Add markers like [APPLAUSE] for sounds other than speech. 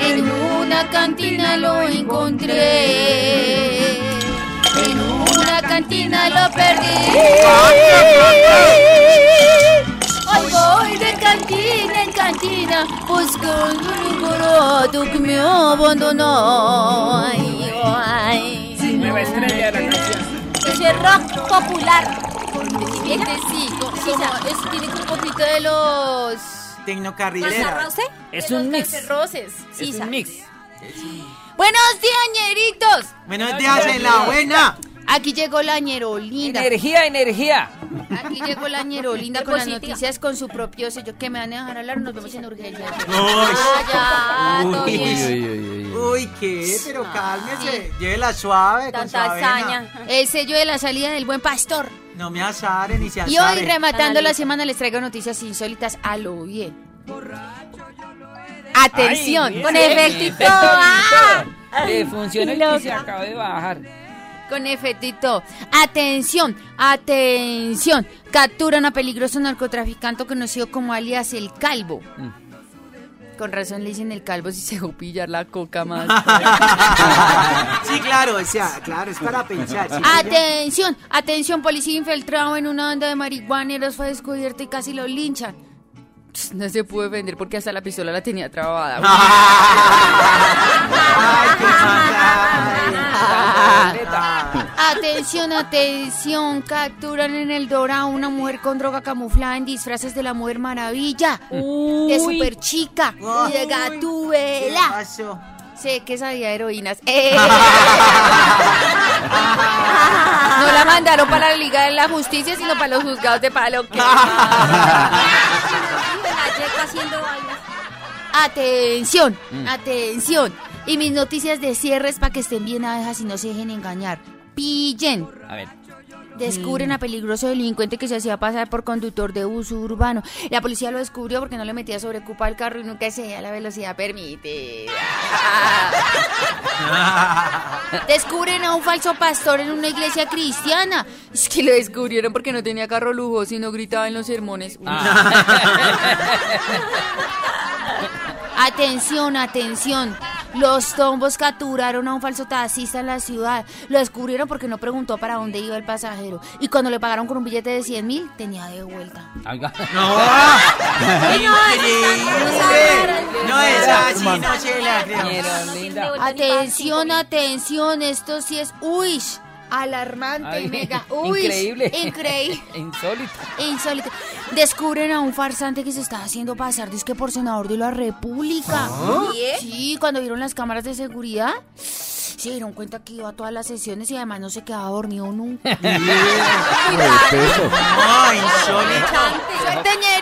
En una cantina lo encontré. En una cantina lo perdí. Hoy voy de cantina en cantina buscando un coroto que me abandonó. Ay, ay. Sí, de la canción. Es el rock popular. Sí, Tecnocarrilera. Es un mix. Roces. Es un mix. Buenos días, ñeritos. Buenos días en la buena. Aquí llegó la ñerolinda. Energía, energía. Aquí llegó la ñerolinda [LAUGHS] con las noticias con su propio sello. Que me van a dejar hablar, nos vemos en urgencia. Ah, Uy. bien. Uy, ¿qué? Pero cálmese. Llévela suave con su Tanta hazaña. El sello de la salida del buen pastor. No me azaren ni se Y azaren. hoy, rematando la semana, les traigo noticias insólitas a lo bien. Atención, Ay, con. Efecto ¡ah! Le funciona el que se acaba de bajar. Con efectito. Atención, atención. Capturan a peligroso narcotraficante conocido como alias El Calvo. Con razón le dicen el calvo si se pillar la coca más. [LAUGHS] Sí, claro, o sea, claro, es para pensar. atención, atención, policía infiltrado en una banda de marihuaneros fue descubierto y casi lo linchan. No se pudo defender porque hasta la pistola la tenía trabada. [LAUGHS] [LAUGHS] Atención, atención, capturan en el Dorado una mujer con droga camuflada en disfraces de la Mujer Maravilla, de super chica y de ¿Qué gatubela. pasó? Sé que sabía heroínas. [LAUGHS] Eh. No la mandaron para la Liga de la Justicia, sino para los juzgados de palo. Atención, atención. Y mis noticias de cierres para que estén bien abejas y no se dejen engañar. Pillen. A ver. Descubren a peligroso delincuente que se hacía pasar por conductor de uso urbano. La policía lo descubrió porque no le metía sobrecupa al carro y nunca excedía la velocidad permitida. [LAUGHS] Descubren a un falso pastor en una iglesia cristiana. Es que lo descubrieron porque no tenía carro lujoso y no gritaba en los sermones. [LAUGHS] Atención, atención. Los tombos capturaron a un falso taxista en la ciudad. Lo descubrieron porque no preguntó para dónde iba el pasajero. Y cuando le pagaron con un billete de 100 mil, tenía de vuelta. Oiga. No, increíble. No es así, no se la. Atención, atención. Esto sí es, uy, alarmante, Ay, mega. [LAUGHS] Uy, increíble. Increíble. [LAUGHS] Insólito. Insólito. Descubren a un farsante que se está haciendo pasar disque por senador de la República. Sí, cuando vieron las cámaras de seguridad, se dieron cuenta que iba a todas las sesiones y además no se quedaba dormido nunca. No, insólito. ¡Suerte, ñeritos!